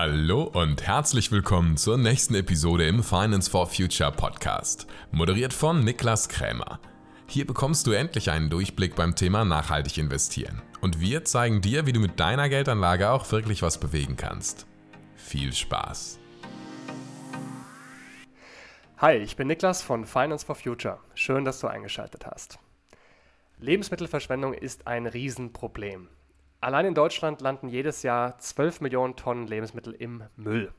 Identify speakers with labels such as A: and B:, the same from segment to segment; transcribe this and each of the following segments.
A: Hallo und herzlich willkommen zur nächsten Episode im Finance for Future Podcast, moderiert von Niklas Krämer. Hier bekommst du endlich einen Durchblick beim Thema nachhaltig investieren und wir zeigen dir, wie du mit deiner Geldanlage auch wirklich was bewegen kannst. Viel Spaß!
B: Hi, ich bin Niklas von Finance for Future. Schön, dass du eingeschaltet hast. Lebensmittelverschwendung ist ein Riesenproblem. Allein in Deutschland landen jedes Jahr 12 Millionen Tonnen Lebensmittel im Müll.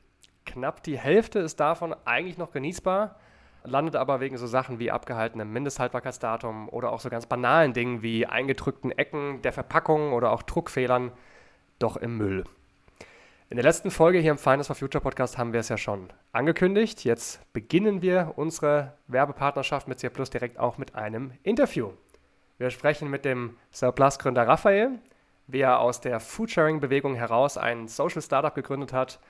B: Knapp die Hälfte ist davon eigentlich noch genießbar, landet aber wegen so Sachen wie abgehaltenem Mindesthaltbarkeitsdatum oder auch so ganz banalen Dingen wie eingedrückten Ecken der Verpackung oder auch Druckfehlern doch im Müll. In der letzten Folge hier im Finance for Future Podcast haben wir es ja schon angekündigt. Jetzt beginnen wir unsere Werbepartnerschaft mit C direkt auch mit einem Interview. Wir sprechen mit dem Surplus-Gründer Raphael, wie er aus der Foodsharing-Bewegung heraus ein Social Startup gegründet hat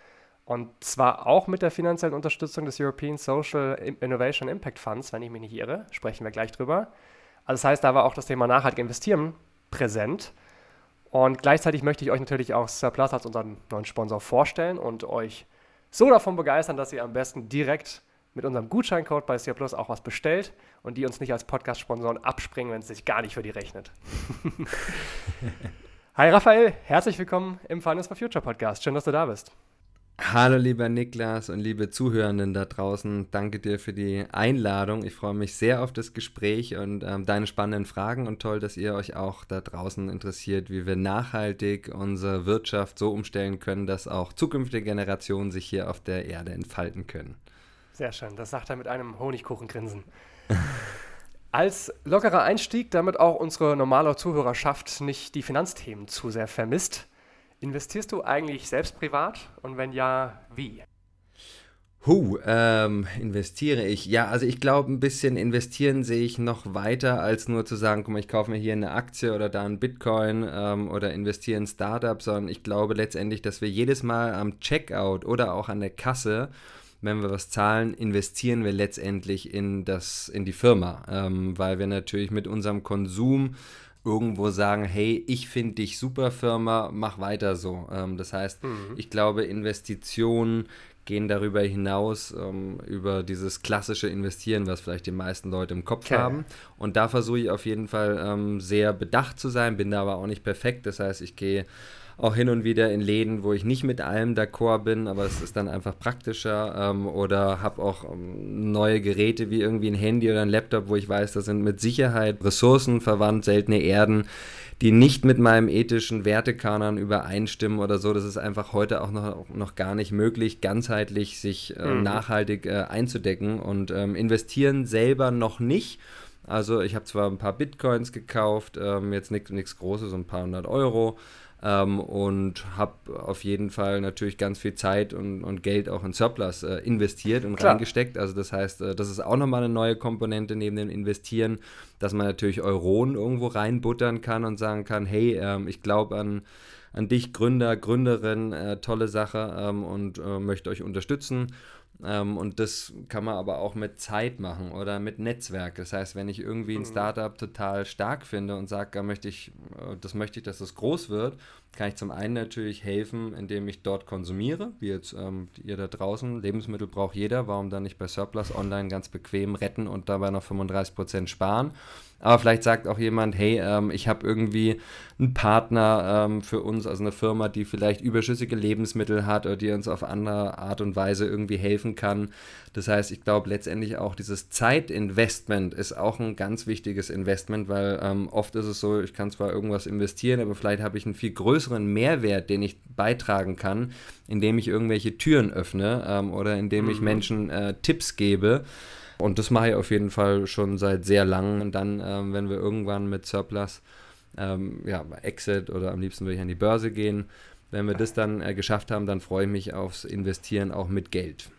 B: und zwar auch mit der finanziellen Unterstützung des European Social Innovation Impact Funds, wenn ich mich nicht irre, sprechen wir gleich drüber. Also das heißt, da war auch das Thema nachhaltig investieren präsent. Und gleichzeitig möchte ich euch natürlich auch Surplus als unseren neuen Sponsor vorstellen und euch so davon begeistern, dass ihr am besten direkt mit unserem Gutscheincode bei Surplus auch was bestellt und die uns nicht als Podcast-Sponsoren abspringen, wenn es sich gar nicht für die rechnet. Hi Raphael, herzlich willkommen im Finance for Future Podcast. Schön, dass du da bist.
C: Hallo lieber Niklas und liebe Zuhörenden da draußen. Danke dir für die Einladung. Ich freue mich sehr auf das Gespräch und ähm, deine spannenden Fragen und toll, dass ihr euch auch da draußen interessiert, wie wir nachhaltig unsere Wirtschaft so umstellen können, dass auch zukünftige Generationen sich hier auf der Erde entfalten können.
B: Sehr schön. Das sagt er mit einem Honigkuchengrinsen. Als lockerer Einstieg, damit auch unsere normale Zuhörerschaft nicht die Finanzthemen zu sehr vermisst, investierst du eigentlich selbst privat und wenn ja, wie?
C: Huh, ähm, investiere ich? Ja, also ich glaube, ein bisschen investieren sehe ich noch weiter, als nur zu sagen, guck mal, ich kaufe mir hier eine Aktie oder da einen Bitcoin ähm, oder investiere in Startup, sondern ich glaube letztendlich, dass wir jedes Mal am Checkout oder auch an der Kasse wenn wir was zahlen, investieren wir letztendlich in, das, in die Firma, ähm, weil wir natürlich mit unserem Konsum irgendwo sagen, hey, ich finde dich super Firma, mach weiter so. Ähm, das heißt, mhm. ich glaube, Investitionen gehen darüber hinaus, ähm, über dieses klassische Investieren, was vielleicht die meisten Leute im Kopf okay. haben. Und da versuche ich auf jeden Fall ähm, sehr bedacht zu sein, bin da aber auch nicht perfekt. Das heißt, ich gehe auch hin und wieder in Läden, wo ich nicht mit allem d'accord bin, aber es ist dann einfach praktischer ähm, oder habe auch ähm, neue Geräte wie irgendwie ein Handy oder ein Laptop, wo ich weiß, da sind mit Sicherheit Ressourcen verwandt, seltene Erden, die nicht mit meinem ethischen Wertekanon übereinstimmen oder so. Das ist einfach heute auch noch, noch gar nicht möglich, ganzheitlich sich äh, mhm. nachhaltig äh, einzudecken und ähm, investieren selber noch nicht. Also ich habe zwar ein paar Bitcoins gekauft, ähm, jetzt nichts Großes, so ein paar hundert Euro, ähm, und habe auf jeden Fall natürlich ganz viel Zeit und, und Geld auch in Surplus äh, investiert und Klar. reingesteckt. Also das heißt, äh, das ist auch nochmal eine neue Komponente neben dem Investieren, dass man natürlich Euronen irgendwo reinbuttern kann und sagen kann, hey, ähm, ich glaube an an dich, Gründer, Gründerin, äh, tolle Sache ähm, und äh, möchte euch unterstützen. Ähm, und das kann man aber auch mit Zeit machen oder mit Netzwerk. Das heißt, wenn ich irgendwie ein mhm. Startup total stark finde und sage, da möchte ich, äh, das möchte ich, dass es groß wird, kann ich zum einen natürlich helfen, indem ich dort konsumiere, wie jetzt ähm, ihr da draußen. Lebensmittel braucht jeder, warum dann nicht bei Surplus online ganz bequem retten und dabei noch 35% sparen? Aber vielleicht sagt auch jemand, hey, ähm, ich habe irgendwie einen Partner ähm, für uns, also eine Firma, die vielleicht überschüssige Lebensmittel hat oder die uns auf andere Art und Weise irgendwie helfen kann. Das heißt, ich glaube letztendlich auch dieses Zeitinvestment ist auch ein ganz wichtiges Investment, weil ähm, oft ist es so, ich kann zwar irgendwas investieren, aber vielleicht habe ich einen viel größeren Mehrwert, den ich beitragen kann, indem ich irgendwelche Türen öffne ähm, oder indem mhm. ich Menschen äh, Tipps gebe. Und das mache ich auf jeden Fall schon seit sehr langem. Und dann, ähm, wenn wir irgendwann mit Surplus, ähm, ja, Exit oder am liebsten würde ich an die Börse gehen, wenn wir das dann äh, geschafft haben, dann freue ich mich aufs Investieren auch mit Geld.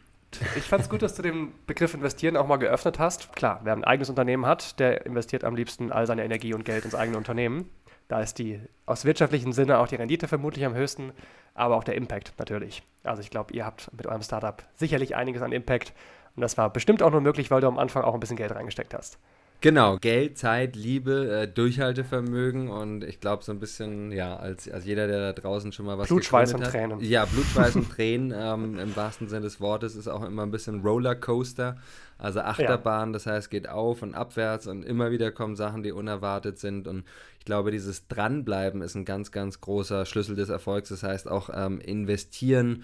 B: Ich fand es gut, dass du den Begriff Investieren auch mal geöffnet hast. Klar, wer ein eigenes Unternehmen hat, der investiert am liebsten all seine Energie und Geld ins eigene Unternehmen. Da ist die aus wirtschaftlichem Sinne auch die Rendite vermutlich am höchsten, aber auch der Impact natürlich. Also ich glaube, ihr habt mit eurem Startup sicherlich einiges an Impact und das war bestimmt auch nur möglich, weil du am Anfang auch ein bisschen Geld reingesteckt hast.
C: Genau, Geld, Zeit, Liebe, äh, Durchhaltevermögen und ich glaube so ein bisschen, ja, als, als jeder, der da draußen schon mal was
B: Blut, Schweiß und Tränen.
C: Ja, Blut, Schweiß und Tränen ähm, im wahrsten Sinne des Wortes ist auch immer ein bisschen Rollercoaster, also Achterbahn, ja. das heißt geht auf und abwärts und immer wieder kommen Sachen, die unerwartet sind und ich glaube, dieses Dranbleiben ist ein ganz, ganz großer Schlüssel des Erfolgs, das heißt auch ähm, investieren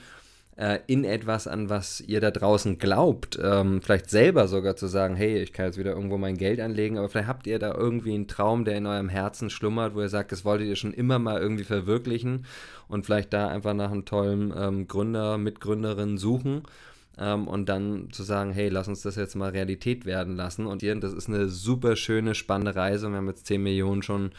C: äh, in etwas, an was ihr da draußen glaubt, ähm, vielleicht selber sogar zu sagen, hey, ich kann jetzt wieder irgendwo mein Geld anlegen, aber vielleicht habt ihr da irgendwie einen Traum, der in eurem Herzen schlummert, wo ihr sagt, das wolltet ihr schon immer mal irgendwie verwirklichen und vielleicht da einfach nach einem tollen ähm, Gründer, Mitgründerin suchen. Ähm, und dann zu sagen, hey, lass uns das jetzt mal Realität werden lassen. Und das ist eine super schöne, spannende Reise. Wir haben jetzt 10 Millionen schon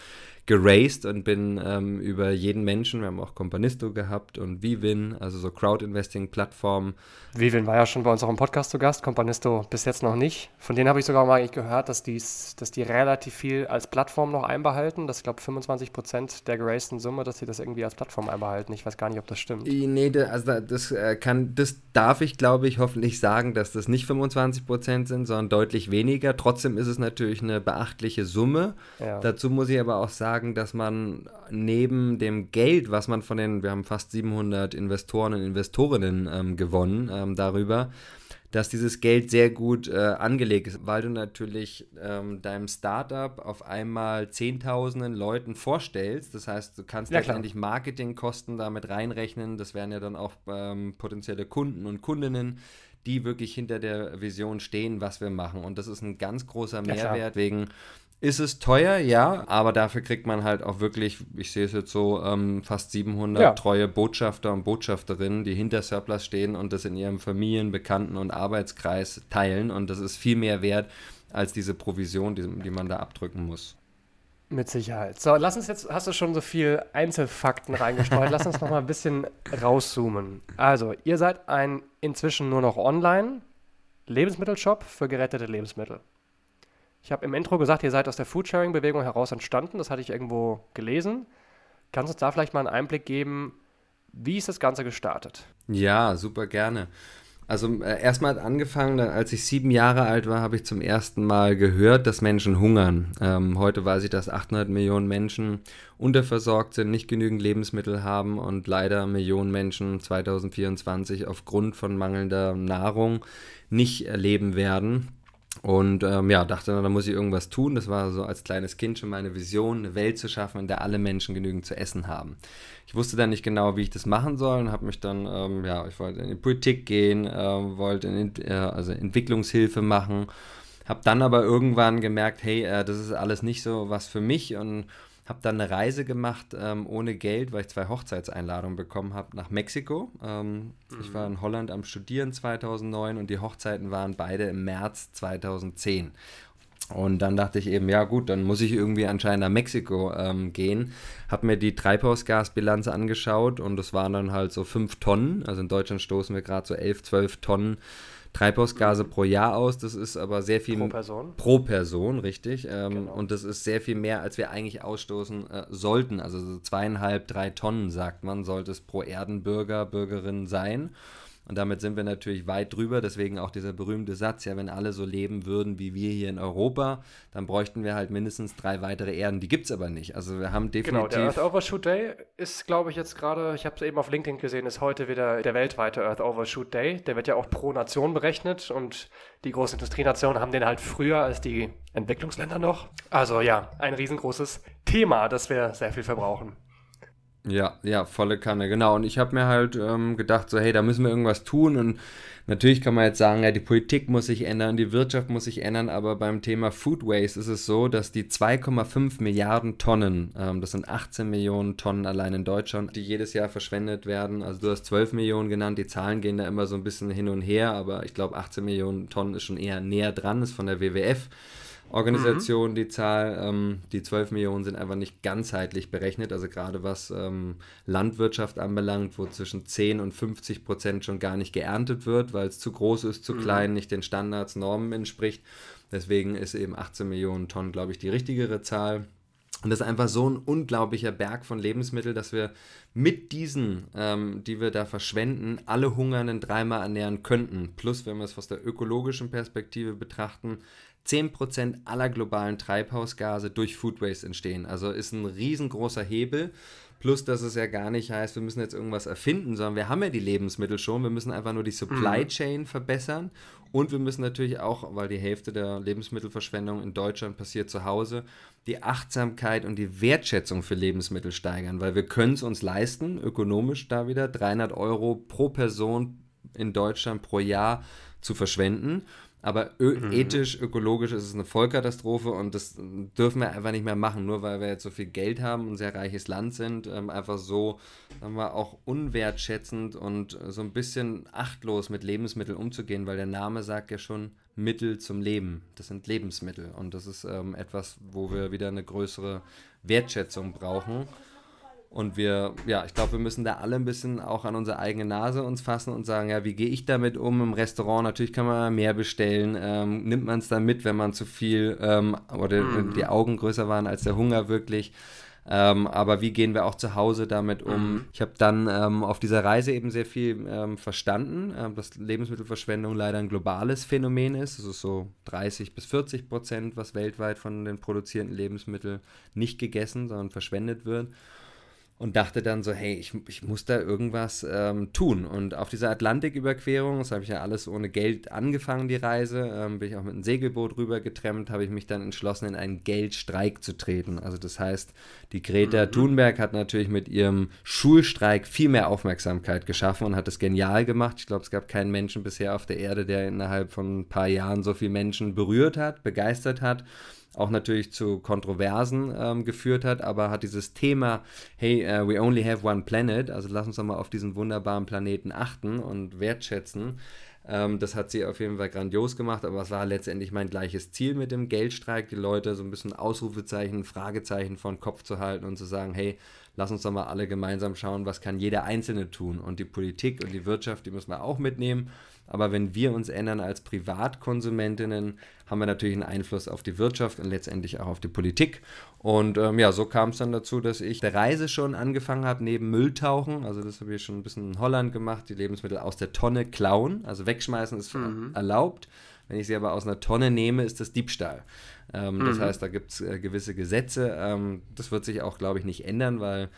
C: geraced und bin ähm, über jeden Menschen, wir haben auch Companisto gehabt und Vivin, also so Crowd-Investing-Plattformen.
B: Vivin war ja schon bei uns auch im Podcast zu Gast, Companisto bis jetzt noch nicht. Von denen habe ich sogar mal gehört, dass, die's, dass die relativ viel als Plattform noch einbehalten. Das ich glaube 25 Prozent der geraceden Summe, dass sie das irgendwie als Plattform einbehalten. Ich weiß gar nicht, ob das stimmt.
C: Nee, also das äh, kann, das darf ich, glaube ich, hoffentlich sagen, dass das nicht 25 Prozent sind, sondern deutlich weniger. Trotzdem ist es natürlich eine beachtliche Summe. Ja. Dazu muss ich aber auch sagen, sagen, dass man neben dem Geld, was man von den, wir haben fast 700 Investoren und Investorinnen ähm, gewonnen ähm, darüber, dass dieses Geld sehr gut äh, angelegt ist, weil du natürlich ähm, deinem Startup auf einmal Zehntausenden Leuten vorstellst. Das heißt, du kannst ja, letztendlich Marketingkosten damit reinrechnen. Das wären ja dann auch ähm, potenzielle Kunden und Kundinnen, die wirklich hinter der Vision stehen, was wir machen. Und das ist ein ganz großer Mehrwert ja, wegen ist es teuer, ja, aber dafür kriegt man halt auch wirklich, ich sehe es jetzt so, ähm, fast 700 ja. treue Botschafter und Botschafterinnen, die hinter Surplus stehen und das in ihrem Familien-, Bekannten- und Arbeitskreis teilen. Und das ist viel mehr wert als diese Provision, die, die man da abdrücken muss.
B: Mit Sicherheit. So, lass uns jetzt, hast du schon so viel Einzelfakten reingestreut, lass uns noch mal ein bisschen rauszoomen. Also, ihr seid ein inzwischen nur noch online Lebensmittelshop für gerettete Lebensmittel. Ich habe im Intro gesagt, ihr seid aus der Foodsharing-Bewegung heraus entstanden. Das hatte ich irgendwo gelesen. Kannst du uns da vielleicht mal einen Einblick geben, wie ist das Ganze gestartet?
C: Ja, super gerne. Also äh, erstmal hat angefangen, als ich sieben Jahre alt war, habe ich zum ersten Mal gehört, dass Menschen hungern. Ähm, heute weiß ich, dass 800 Millionen Menschen unterversorgt sind, nicht genügend Lebensmittel haben und leider Millionen Menschen 2024 aufgrund von mangelnder Nahrung nicht erleben werden. Und ähm, ja, dachte, da muss ich irgendwas tun. Das war so als kleines Kind schon meine Vision, eine Welt zu schaffen, in der alle Menschen genügend zu essen haben. Ich wusste dann nicht genau, wie ich das machen soll und habe mich dann, ähm, ja, ich wollte in die Politik gehen, äh, wollte in, äh, also Entwicklungshilfe machen, habe dann aber irgendwann gemerkt, hey, äh, das ist alles nicht so was für mich und habe dann eine Reise gemacht ähm, ohne Geld, weil ich zwei Hochzeitseinladungen bekommen habe nach Mexiko. Ähm, mhm. Ich war in Holland am Studieren 2009 und die Hochzeiten waren beide im März 2010. Und dann dachte ich eben, ja gut, dann muss ich irgendwie anscheinend nach Mexiko ähm, gehen. Habe mir die Treibhausgasbilanz angeschaut und das waren dann halt so fünf Tonnen. Also in Deutschland stoßen wir gerade so elf, zwölf Tonnen Treibhausgase pro Jahr aus. Das ist aber sehr viel.
B: Pro Person?
C: Pro Person, richtig. Ähm, genau. Und das ist sehr viel mehr, als wir eigentlich ausstoßen äh, sollten. Also so zweieinhalb, drei Tonnen, sagt man, sollte es pro Erdenbürger, Bürgerin sein. Und damit sind wir natürlich weit drüber. Deswegen auch dieser berühmte Satz, ja, wenn alle so leben würden wie wir hier in Europa, dann bräuchten wir halt mindestens drei weitere Erden. Die gibt es aber nicht. Also wir haben definitiv...
B: Genau, der Earth Overshoot Day ist, glaube ich, jetzt gerade, ich habe es eben auf LinkedIn gesehen, ist heute wieder der weltweite Earth Overshoot Day. Der wird ja auch pro Nation berechnet und die großen Industrienationen haben den halt früher als die Entwicklungsländer noch. Also ja, ein riesengroßes Thema, das wir sehr viel verbrauchen.
C: Ja, ja, volle Kanne, genau. Und ich habe mir halt ähm, gedacht, so, hey, da müssen wir irgendwas tun. Und natürlich kann man jetzt sagen, ja, die Politik muss sich ändern, die Wirtschaft muss sich ändern, aber beim Thema Food Waste ist es so, dass die 2,5 Milliarden Tonnen, ähm, das sind 18 Millionen Tonnen allein in Deutschland, die jedes Jahr verschwendet werden. Also du hast 12 Millionen genannt, die Zahlen gehen da immer so ein bisschen hin und her, aber ich glaube 18 Millionen Tonnen ist schon eher näher dran, ist von der WWF. Organisation, mhm. die Zahl, ähm, die 12 Millionen sind einfach nicht ganzheitlich berechnet. Also gerade was ähm, Landwirtschaft anbelangt, wo zwischen 10 und 50 Prozent schon gar nicht geerntet wird, weil es zu groß ist, zu mhm. klein, nicht den Standards, Normen entspricht. Deswegen ist eben 18 Millionen Tonnen, glaube ich, die richtigere Zahl. Und das ist einfach so ein unglaublicher Berg von Lebensmitteln, dass wir mit diesen, ähm, die wir da verschwenden, alle Hungernden dreimal ernähren könnten. Plus, wenn wir es aus der ökologischen Perspektive betrachten, 10% aller globalen Treibhausgase durch Food Waste entstehen. Also ist ein riesengroßer Hebel. Plus, dass es ja gar nicht heißt, wir müssen jetzt irgendwas erfinden, sondern wir haben ja die Lebensmittel schon. Wir müssen einfach nur die Supply mhm. Chain verbessern. Und wir müssen natürlich auch, weil die Hälfte der Lebensmittelverschwendung in Deutschland passiert zu Hause, die Achtsamkeit und die Wertschätzung für Lebensmittel steigern, weil wir können es uns leisten, ökonomisch da wieder 300 Euro pro Person in Deutschland pro Jahr zu verschwenden. Aber mhm. ethisch, ökologisch ist es eine Vollkatastrophe und das dürfen wir einfach nicht mehr machen, nur weil wir jetzt so viel Geld haben und ein sehr reiches Land sind. Ähm, einfach so, sagen wir, auch unwertschätzend und so ein bisschen achtlos mit Lebensmitteln umzugehen, weil der Name sagt ja schon Mittel zum Leben. Das sind Lebensmittel und das ist ähm, etwas, wo wir wieder eine größere Wertschätzung brauchen. Und wir, ja, ich glaube, wir müssen da alle ein bisschen auch an unsere eigene Nase uns fassen und sagen, ja, wie gehe ich damit um im Restaurant? Natürlich kann man mehr bestellen. Ähm, nimmt man es dann mit, wenn man zu viel ähm, oder mhm. die Augen größer waren als der Hunger wirklich? Ähm, aber wie gehen wir auch zu Hause damit um? Mhm. Ich habe dann ähm, auf dieser Reise eben sehr viel ähm, verstanden, äh, dass Lebensmittelverschwendung leider ein globales Phänomen ist. Es ist so 30 bis 40 Prozent, was weltweit von den produzierten Lebensmitteln nicht gegessen, sondern verschwendet wird und dachte dann so, hey, ich, ich muss da irgendwas ähm, tun. Und auf dieser Atlantiküberquerung, das habe ich ja alles ohne Geld angefangen, die Reise, ähm, bin ich auch mit einem Segelboot rüber getrennt, habe ich mich dann entschlossen, in einen Geldstreik zu treten. Also das heißt, die Greta mhm. Thunberg hat natürlich mit ihrem Schulstreik viel mehr Aufmerksamkeit geschaffen und hat es genial gemacht. Ich glaube, es gab keinen Menschen bisher auf der Erde, der innerhalb von ein paar Jahren so viele Menschen berührt hat, begeistert hat auch natürlich zu Kontroversen ähm, geführt hat, aber hat dieses Thema, hey, uh, we only have one planet, also lass uns doch mal auf diesen wunderbaren Planeten achten und wertschätzen. Ähm, das hat sie auf jeden Fall grandios gemacht, aber es war letztendlich mein gleiches Ziel mit dem Geldstreik, die Leute so ein bisschen Ausrufezeichen, Fragezeichen von Kopf zu halten und zu sagen, hey, lass uns doch mal alle gemeinsam schauen, was kann jeder Einzelne tun. Und die Politik und die Wirtschaft, die müssen wir auch mitnehmen. Aber wenn wir uns ändern als Privatkonsumentinnen, haben wir natürlich einen Einfluss auf die Wirtschaft und letztendlich auch auf die Politik. Und ähm, ja, so kam es dann dazu, dass ich der Reise schon angefangen habe, neben Mülltauchen, also das habe ich schon ein bisschen in Holland gemacht, die Lebensmittel aus der Tonne klauen, also wegschmeißen ist mhm. erlaubt. Wenn ich sie aber aus einer Tonne nehme, ist das Diebstahl. Ähm, mhm. Das heißt, da gibt es äh, gewisse Gesetze. Ähm, das wird sich auch, glaube ich, nicht ändern, weil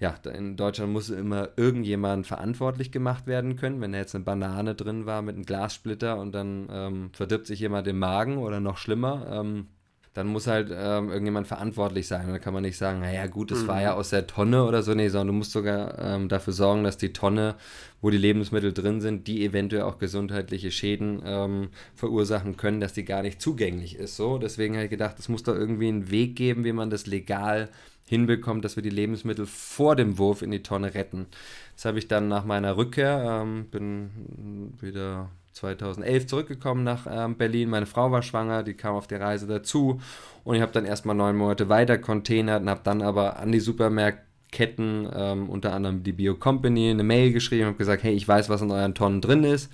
C: ja, in Deutschland muss immer irgendjemand verantwortlich gemacht werden können. Wenn da jetzt eine Banane drin war mit einem Glassplitter und dann ähm, verdirbt sich jemand den Magen oder noch schlimmer, ähm, dann muss halt ähm, irgendjemand verantwortlich sein. Und dann kann man nicht sagen, naja gut, es mhm. war ja aus der Tonne oder so. Nee, sondern du musst sogar ähm, dafür sorgen, dass die Tonne, wo die Lebensmittel drin sind, die eventuell auch gesundheitliche Schäden ähm, verursachen können, dass die gar nicht zugänglich ist. So, deswegen habe ich gedacht, es muss da irgendwie einen Weg geben, wie man das legal hinbekommt, dass wir die Lebensmittel vor dem Wurf in die Tonne retten. Das habe ich dann nach meiner Rückkehr, ähm, bin wieder 2011 zurückgekommen nach ähm, Berlin. Meine Frau war schwanger, die kam auf die Reise dazu und ich habe dann erstmal neun Monate weiter containert und habe dann aber an die Supermärkten, ähm, unter anderem die Bio Company, eine Mail geschrieben und habe gesagt, hey, ich weiß, was in euren Tonnen drin ist.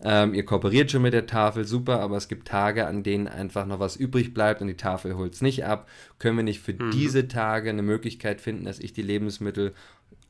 C: Ähm, ihr kooperiert schon mit der Tafel, super, aber es gibt Tage, an denen einfach noch was übrig bleibt und die Tafel holt es nicht ab. Können wir nicht für mhm. diese Tage eine Möglichkeit finden, dass ich die Lebensmittel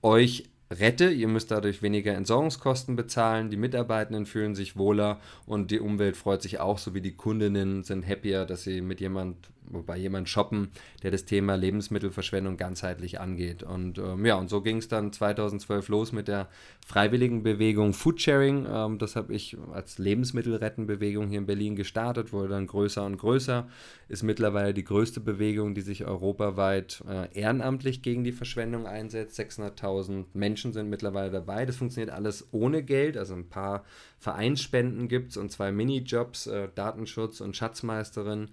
C: euch rette. Ihr müsst dadurch weniger Entsorgungskosten bezahlen, die Mitarbeitenden fühlen sich wohler und die Umwelt freut sich auch, so wie die Kundinnen sind happier, dass sie mit jemand bei jemand shoppen, der das Thema Lebensmittelverschwendung ganzheitlich angeht. Und ähm, ja, und so ging es dann 2012 los mit der freiwilligen Bewegung Foodsharing. Ähm, das habe ich als Lebensmittelrettenbewegung hier in Berlin gestartet, wurde dann größer und größer. Ist mittlerweile die größte Bewegung, die sich europaweit äh, ehrenamtlich gegen die Verschwendung einsetzt. 600.000 Menschen sind mittlerweile dabei. Das funktioniert alles ohne Geld, also ein paar Vereinsspenden gibt es und zwei Minijobs, äh, Datenschutz und Schatzmeisterin.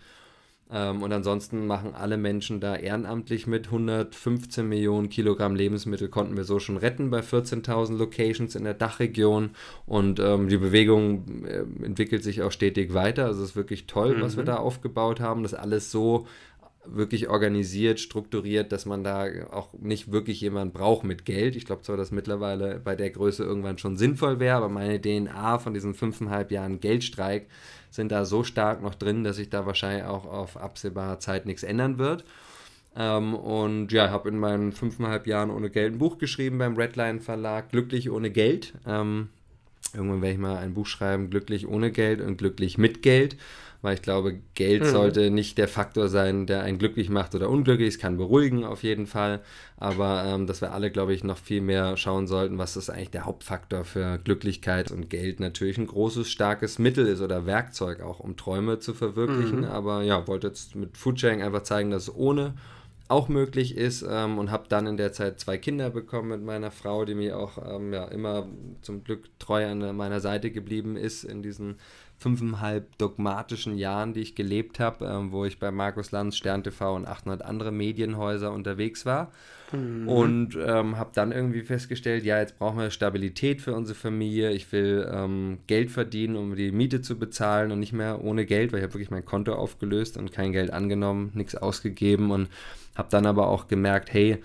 C: Ähm, und ansonsten machen alle Menschen da ehrenamtlich mit. 115 Millionen Kilogramm Lebensmittel konnten wir so schon retten bei 14.000 Locations in der Dachregion. Und ähm, die Bewegung äh, entwickelt sich auch stetig weiter. Also es ist wirklich toll, mhm. was wir mhm. da aufgebaut haben. Das alles so wirklich organisiert, strukturiert, dass man da auch nicht wirklich jemand braucht mit Geld. Ich glaube zwar, dass mittlerweile bei der Größe irgendwann schon sinnvoll wäre, aber meine DNA von diesen fünfeinhalb Jahren Geldstreik sind da so stark noch drin, dass sich da wahrscheinlich auch auf absehbare Zeit nichts ändern wird. Ähm, und ja, habe in meinen fünfeinhalb Jahren ohne Geld ein Buch geschrieben beim Redline Verlag, Glücklich ohne Geld. Ähm, Irgendwann werde ich mal ein Buch schreiben, glücklich ohne Geld und glücklich mit Geld weil ich glaube, Geld mhm. sollte nicht der Faktor sein, der einen glücklich macht oder unglücklich. Es kann beruhigen auf jeden Fall, aber ähm, dass wir alle, glaube ich, noch viel mehr schauen sollten, was ist eigentlich der Hauptfaktor für Glücklichkeit und Geld natürlich ein großes, starkes Mittel ist oder Werkzeug auch, um Träume zu verwirklichen. Mhm. Aber ja, wollte jetzt mit Foodsharing einfach zeigen, dass es ohne auch möglich ist ähm, und habe dann in der Zeit zwei Kinder bekommen mit meiner Frau, die mir auch ähm, ja, immer zum Glück treu an meiner Seite geblieben ist in diesen fünfeinhalb dogmatischen Jahren, die ich gelebt habe, ähm, wo ich bei Markus Lanz, Stern TV und 800 andere Medienhäuser unterwegs war. Mhm. Und ähm, habe dann irgendwie festgestellt, ja, jetzt brauchen wir Stabilität für unsere Familie. Ich will ähm, Geld verdienen, um die Miete zu bezahlen und nicht mehr ohne Geld, weil ich habe wirklich mein Konto aufgelöst und kein Geld angenommen, nichts ausgegeben und habe dann aber auch gemerkt, hey,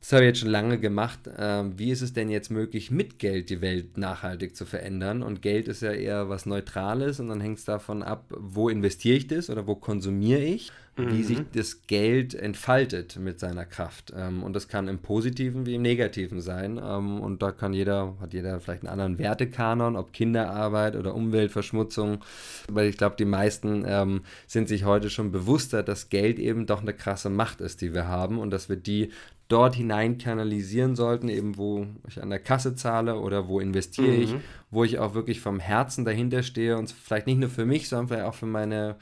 C: das habe ich jetzt schon lange gemacht. Ähm, wie ist es denn jetzt möglich, mit Geld die Welt nachhaltig zu verändern? Und Geld ist ja eher was Neutrales und dann hängt es davon ab, wo investiere ich das oder wo konsumiere ich, mhm. wie sich das Geld entfaltet mit seiner Kraft. Ähm, und das kann im Positiven wie im Negativen sein. Ähm, und da kann jeder, hat jeder vielleicht einen anderen Wertekanon, ob Kinderarbeit oder Umweltverschmutzung. Weil ich glaube, die meisten ähm, sind sich heute schon bewusster, dass Geld eben doch eine krasse Macht ist, die wir haben und dass wir die dort hinein kanalisieren sollten, eben wo ich an der Kasse zahle oder wo investiere mhm. ich, wo ich auch wirklich vom Herzen dahinter stehe und vielleicht nicht nur für mich, sondern vielleicht auch für meine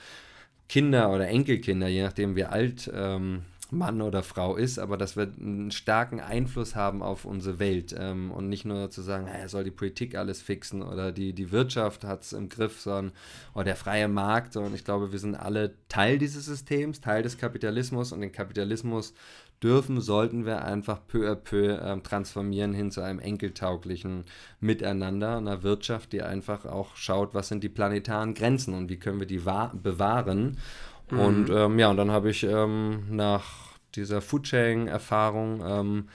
C: Kinder oder Enkelkinder, je nachdem wie alt ähm, Mann oder Frau ist, aber dass wir einen starken Einfluss haben auf unsere Welt ähm, und nicht nur zu sagen, er soll die Politik alles fixen oder die, die Wirtschaft hat es im Griff, sondern oder der freie Markt, sondern ich glaube, wir sind alle Teil dieses Systems, Teil des Kapitalismus und den Kapitalismus dürfen, sollten wir einfach peu à peu äh, transformieren hin zu einem enkeltauglichen Miteinander, einer Wirtschaft, die einfach auch schaut, was sind die planetaren Grenzen und wie können wir die bewahren. Mhm. Und ähm, ja, und dann habe ich ähm, nach dieser Foodsharing-Erfahrung ähm,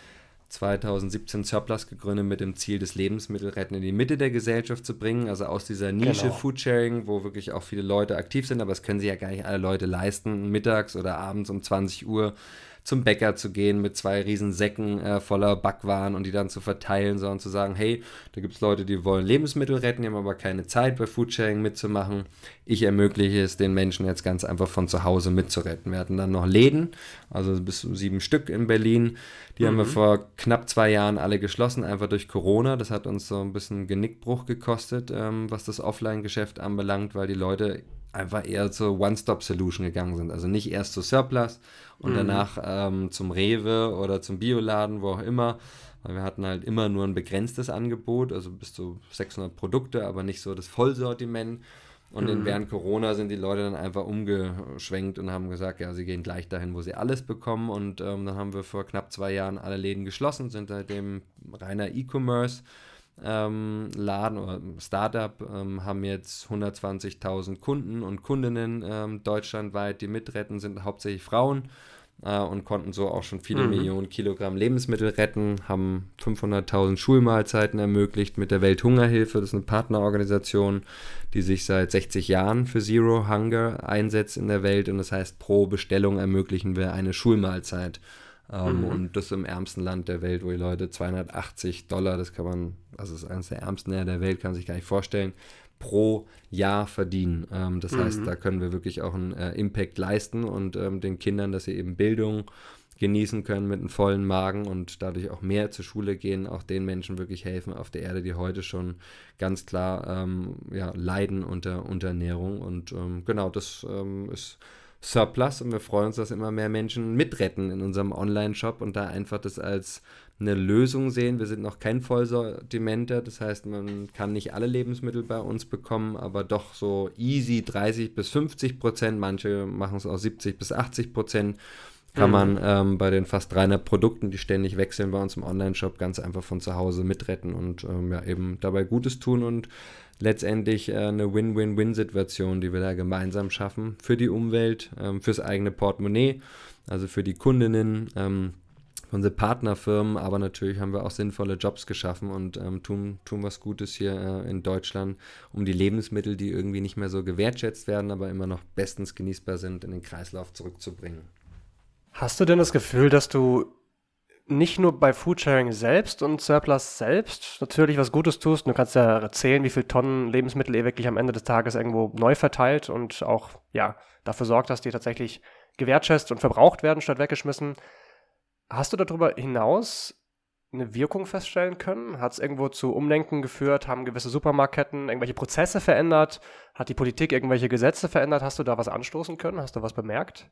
C: 2017 Surplus gegründet mit dem Ziel, das Lebensmittelretten in die Mitte der Gesellschaft zu bringen. Also aus dieser Nische genau. Foodsharing, wo wirklich auch viele Leute aktiv sind, aber es können sich ja gar nicht alle Leute leisten, mittags oder abends um 20 Uhr zum Bäcker zu gehen mit zwei riesen Säcken äh, voller Backwaren und die dann zu verteilen, sondern zu sagen, hey, da gibt es Leute, die wollen Lebensmittel retten, die haben aber keine Zeit bei Foodsharing mitzumachen. Ich ermögliche es den Menschen jetzt ganz einfach von zu Hause mitzuretten. Wir hatten dann noch Läden, also bis zu sieben Stück in Berlin. Die mhm. haben wir mhm. vor knapp zwei Jahren alle geschlossen, einfach durch Corona. Das hat uns so ein bisschen Genickbruch gekostet, ähm, was das Offline-Geschäft anbelangt, weil die Leute einfach eher zur One-Stop-Solution gegangen sind. Also nicht erst zu Surplus und mhm. danach ähm, zum Rewe oder zum Bioladen, wo auch immer. Weil wir hatten halt immer nur ein begrenztes Angebot, also bis zu 600 Produkte, aber nicht so das Vollsortiment. Und mhm. während Corona sind die Leute dann einfach umgeschwenkt und haben gesagt, ja, sie gehen gleich dahin, wo sie alles bekommen. Und ähm, dann haben wir vor knapp zwei Jahren alle Läden geschlossen, sind seitdem reiner E-Commerce ähm, Laden oder Startup ähm, haben jetzt 120.000 Kunden und Kundinnen ähm, deutschlandweit, die mitretten, sind hauptsächlich Frauen äh, und konnten so auch schon viele mhm. Millionen Kilogramm Lebensmittel retten, haben 500.000 Schulmahlzeiten ermöglicht mit der Welthungerhilfe. Das ist eine Partnerorganisation, die sich seit 60 Jahren für Zero Hunger einsetzt in der Welt und das heißt, pro Bestellung ermöglichen wir eine Schulmahlzeit. Ähm, mhm. Und das im ärmsten Land der Welt, wo die Leute 280 Dollar, das kann man, also das ist eines der ärmsten Länder der Welt, kann man sich gar nicht vorstellen, pro Jahr verdienen. Ähm, das mhm. heißt, da können wir wirklich auch einen äh, Impact leisten und ähm, den Kindern, dass sie eben Bildung genießen können mit einem vollen Magen und dadurch auch mehr zur Schule gehen, auch den Menschen wirklich helfen auf der Erde, die heute schon ganz klar ähm, ja, leiden unter Unterernährung. Und ähm, genau, das ähm, ist Surplus und wir freuen uns, dass immer mehr Menschen mitretten in unserem Online-Shop und da einfach das als eine Lösung sehen. Wir sind noch kein Vollsortimenter, das heißt, man kann nicht alle Lebensmittel bei uns bekommen, aber doch so easy 30 bis 50 Prozent, manche machen es auch 70 bis 80 Prozent kann mhm. man ähm, bei den fast 300 Produkten, die ständig wechseln bei uns im Online-Shop, ganz einfach von zu Hause mitretten und ähm, ja, eben dabei Gutes tun und letztendlich äh, eine Win-Win-Win-Situation, die wir da gemeinsam schaffen für die Umwelt, ähm, fürs eigene Portemonnaie, also für die Kundinnen, ähm, unsere Partnerfirmen, aber natürlich haben wir auch sinnvolle Jobs geschaffen und ähm, tun, tun was Gutes hier äh, in Deutschland, um die Lebensmittel, die irgendwie nicht mehr so gewertschätzt werden, aber immer noch bestens genießbar sind, in den Kreislauf zurückzubringen.
B: Hast du denn das Gefühl, dass du nicht nur bei Foodsharing selbst und Surplus selbst natürlich was Gutes tust. Du kannst ja erzählen, wie viele Tonnen Lebensmittel ihr wirklich am Ende des Tages irgendwo neu verteilt und auch ja, dafür sorgt, dass die tatsächlich gewertschätzt und verbraucht werden, statt weggeschmissen. Hast du darüber hinaus eine Wirkung feststellen können? Hat es irgendwo zu Umdenken geführt? Haben gewisse Supermarktketten irgendwelche Prozesse verändert? Hat die Politik irgendwelche Gesetze verändert? Hast du da was anstoßen können? Hast du was bemerkt?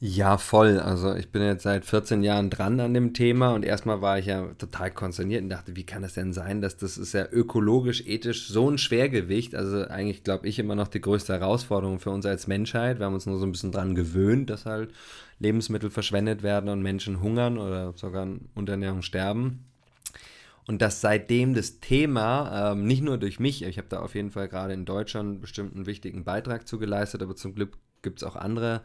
C: Ja, voll. Also ich bin jetzt seit 14 Jahren dran an dem Thema und erstmal war ich ja total konsterniert und dachte, wie kann es denn sein, dass das ist ja ökologisch, ethisch so ein Schwergewicht. Also eigentlich glaube ich immer noch die größte Herausforderung für uns als Menschheit. Wir haben uns nur so ein bisschen dran gewöhnt, dass halt Lebensmittel verschwendet werden und Menschen hungern oder sogar an Unterernährung sterben. Und dass seitdem das Thema, ähm, nicht nur durch mich, ich habe da auf jeden Fall gerade in Deutschland bestimmt einen wichtigen Beitrag zu geleistet, aber zum Glück gibt es auch andere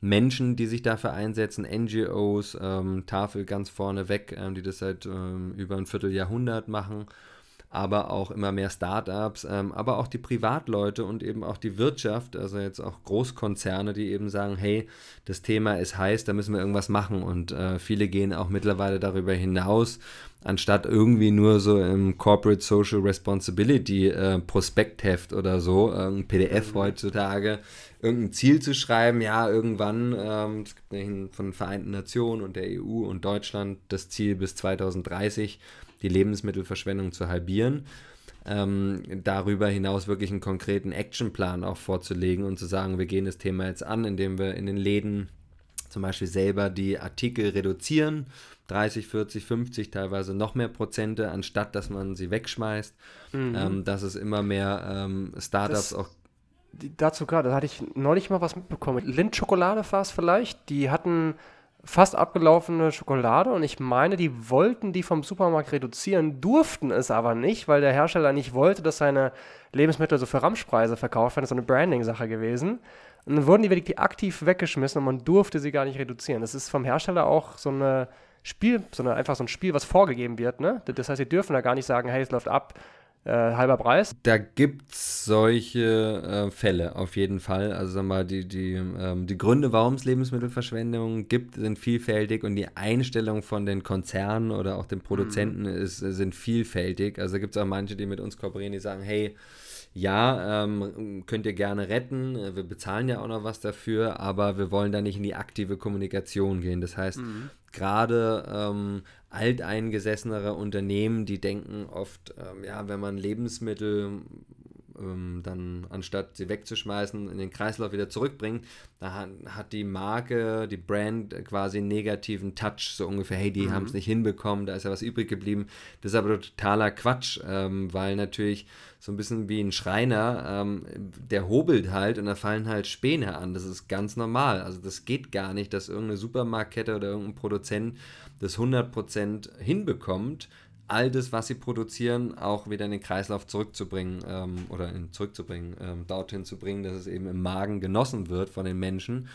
C: Menschen, die sich dafür einsetzen, NGOs, ähm, Tafel ganz vorne weg, ähm, die das seit ähm, über ein Vierteljahrhundert machen, aber auch immer mehr Startups, ähm, aber auch die Privatleute und eben auch die Wirtschaft, also jetzt auch Großkonzerne, die eben sagen, hey, das Thema ist heiß, da müssen wir irgendwas machen. Und äh, viele gehen auch mittlerweile darüber hinaus, anstatt irgendwie nur so im Corporate Social Responsibility äh, Prospektheft oder so, äh, ein PDF mhm. heutzutage, irgendein Ziel zu schreiben, ja, irgendwann, ähm, es gibt von den Vereinten Nationen und der EU und Deutschland das Ziel bis 2030 die Lebensmittelverschwendung zu halbieren. Ähm, darüber hinaus wirklich einen konkreten Actionplan auch vorzulegen und zu sagen, wir gehen das Thema jetzt an, indem wir in den Läden zum Beispiel selber die Artikel reduzieren, 30, 40, 50, teilweise noch mehr Prozente, anstatt dass man sie wegschmeißt, mhm. ähm, dass es immer mehr ähm, Startups das, auch
B: dazu gerade, da hatte ich neulich mal was mitbekommen. Lind-Schokolade war es vielleicht. Die hatten fast abgelaufene Schokolade und ich meine, die wollten die vom Supermarkt reduzieren, durften es aber nicht, weil der Hersteller nicht wollte, dass seine Lebensmittel so für Ramschpreise verkauft werden. Das ist so eine Branding-Sache gewesen. Und dann wurden die wirklich aktiv weggeschmissen und man durfte sie gar nicht reduzieren. Das ist vom Hersteller auch so eine Spiel, so eine, einfach so ein Spiel, was vorgegeben wird. Ne? Das heißt, sie dürfen da gar nicht sagen, hey, es läuft ab, äh, halber Preis.
C: Da gibt es solche äh, Fälle auf jeden Fall. Also sag mal, die, die, ähm, die Gründe, warum es Lebensmittelverschwendung gibt, sind vielfältig und die Einstellung von den Konzernen oder auch den Produzenten mhm. ist, sind vielfältig. Also gibt es auch manche, die mit uns kooperieren, die sagen, hey, ja, ähm, könnt ihr gerne retten, wir bezahlen ja auch noch was dafür, aber wir wollen da nicht in die aktive Kommunikation gehen. Das heißt, mhm. gerade ähm, alteingesessenere Unternehmen, die denken oft, ähm, ja, wenn man Lebensmittel ähm, dann anstatt sie wegzuschmeißen, in den Kreislauf wieder zurückbringt, da hat, hat die Marke, die Brand quasi einen negativen Touch, so ungefähr, hey, die mhm. haben es nicht hinbekommen, da ist ja was übrig geblieben. Das ist aber totaler Quatsch, ähm, weil natürlich so ein bisschen wie ein Schreiner, ähm, der hobelt halt und da fallen halt Späne an. Das ist ganz normal. Also das geht gar nicht, dass irgendeine Supermarktkette oder irgendein Produzent das 100% hinbekommt, all das, was sie produzieren, auch wieder in den Kreislauf zurückzubringen ähm, oder in, zurückzubringen, ähm, dorthin zu bringen, dass es eben im Magen genossen wird von den Menschen.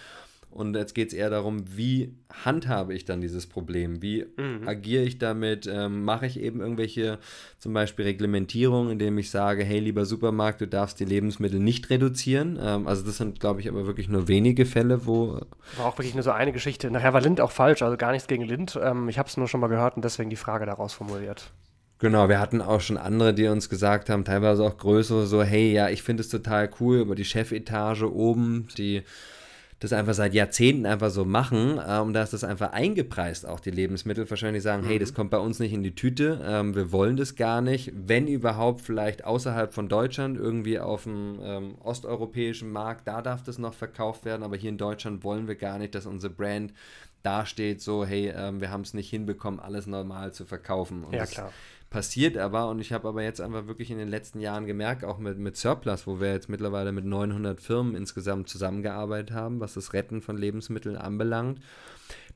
C: Und jetzt geht es eher darum, wie handhabe ich dann dieses Problem? Wie mhm. agiere ich damit? Ähm, Mache ich eben irgendwelche zum Beispiel Reglementierungen, indem ich sage, hey, lieber Supermarkt, du darfst die Lebensmittel nicht reduzieren? Ähm, also das sind, glaube ich, aber wirklich nur wenige Fälle, wo...
B: War auch wirklich nur so eine Geschichte. Nachher war Lind auch falsch, also gar nichts gegen Lind. Ähm, ich habe es nur schon mal gehört und deswegen die Frage daraus formuliert.
C: Genau, wir hatten auch schon andere, die uns gesagt haben, teilweise auch größere, so, hey, ja, ich finde es total cool, aber die Chefetage oben, die das einfach seit Jahrzehnten einfach so machen äh, und da ist das einfach eingepreist, auch die Lebensmittel wahrscheinlich sagen, mhm. hey, das kommt bei uns nicht in die Tüte, ähm, wir wollen das gar nicht, wenn überhaupt vielleicht außerhalb von Deutschland, irgendwie auf dem ähm, osteuropäischen Markt, da darf das noch verkauft werden, aber hier in Deutschland wollen wir gar nicht, dass unsere Brand dasteht, so, hey, ähm, wir haben es nicht hinbekommen, alles normal zu verkaufen. Und
B: ja, klar
C: passiert aber und ich habe aber jetzt einfach wirklich in den letzten Jahren gemerkt, auch mit, mit Surplus, wo wir jetzt mittlerweile mit 900 Firmen insgesamt zusammengearbeitet haben, was das Retten von Lebensmitteln anbelangt,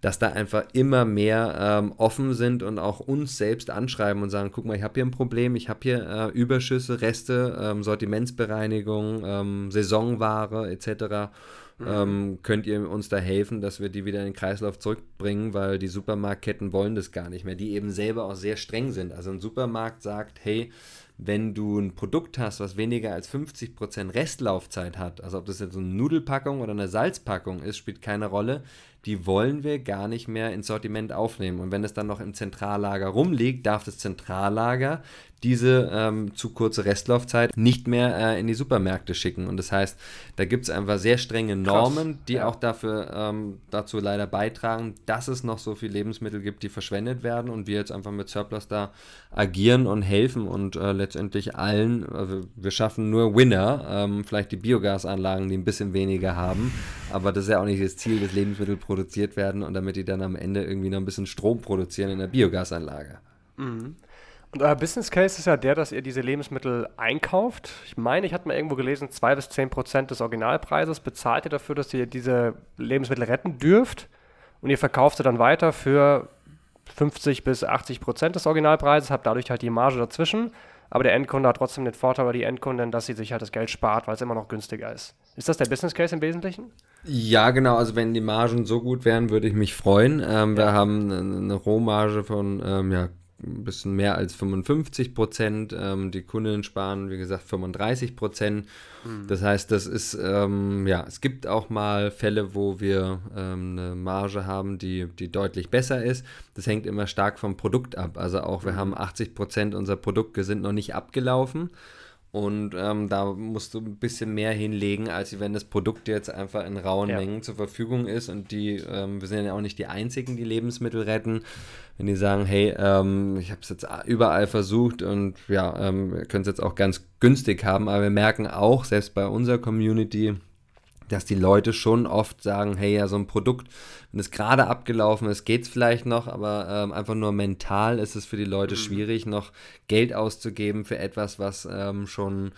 C: dass da einfach immer mehr ähm, offen sind und auch uns selbst anschreiben und sagen, guck mal, ich habe hier ein Problem, ich habe hier äh, Überschüsse, Reste, ähm, Sortimentsbereinigung, ähm, Saisonware etc. Mhm. Ähm, könnt ihr uns da helfen, dass wir die wieder in den Kreislauf zurückbringen, weil die Supermarktketten wollen das gar nicht mehr, die eben selber auch sehr streng sind. Also ein Supermarkt sagt, hey, wenn du ein Produkt hast, was weniger als 50% Restlaufzeit hat, also ob das jetzt eine Nudelpackung oder eine Salzpackung ist, spielt keine Rolle, die wollen wir gar nicht mehr ins Sortiment aufnehmen. Und wenn es dann noch im Zentrallager rumliegt, darf das Zentrallager diese ähm, zu kurze Restlaufzeit nicht mehr äh, in die Supermärkte schicken. Und das heißt, da gibt es einfach sehr strenge Normen, Krass, die ja. auch dafür ähm, dazu leider beitragen, dass es noch so viele Lebensmittel gibt, die verschwendet werden und wir jetzt einfach mit Surplus da agieren und helfen und äh, letztendlich allen, also wir schaffen nur Winner, ähm, vielleicht die Biogasanlagen, die ein bisschen weniger haben, aber das ist ja auch nicht das Ziel, dass Lebensmittel produziert werden und damit die dann am Ende irgendwie noch ein bisschen Strom produzieren in der Biogasanlage.
B: Mhm. Und euer Business Case ist ja der, dass ihr diese Lebensmittel einkauft. Ich meine, ich hatte mal irgendwo gelesen, 2 bis 10 Prozent des Originalpreises bezahlt ihr dafür, dass ihr diese Lebensmittel retten dürft. Und ihr verkauft sie dann weiter für 50 bis 80 Prozent des Originalpreises, habt dadurch halt die Marge dazwischen. Aber der Endkunde hat trotzdem den Vorteil bei die Endkundin, dass sie sich halt das Geld spart, weil es immer noch günstiger ist. Ist das der Business Case im Wesentlichen?
C: Ja, genau. Also wenn die Margen so gut wären, würde ich mich freuen. Ähm, ja. Wir haben eine Rohmarge von ähm, ja, ein bisschen mehr als 55 Prozent. Ähm, die Kunden sparen, wie gesagt, 35 Prozent. Mhm. Das heißt, das ist, ähm, ja, es gibt auch mal Fälle, wo wir ähm, eine Marge haben, die, die deutlich besser ist. Das hängt immer stark vom Produkt ab. Also auch wir mhm. haben 80 Prozent unserer Produkte sind noch nicht abgelaufen. Und ähm, da musst du ein bisschen mehr hinlegen, als wenn das Produkt jetzt einfach in rauen ja. Mengen zur Verfügung ist. Und die, ähm, wir sind ja auch nicht die Einzigen, die Lebensmittel retten. Wenn die sagen, hey, ähm, ich habe es jetzt überall versucht und ja, ähm, wir können es jetzt auch ganz günstig haben, aber wir merken auch, selbst bei unserer Community, dass die Leute schon oft sagen, hey, ja, so ein Produkt, wenn es gerade abgelaufen ist, geht es vielleicht noch, aber ähm, einfach nur mental ist es für die Leute mhm. schwierig, noch Geld auszugeben für etwas, was ähm, schon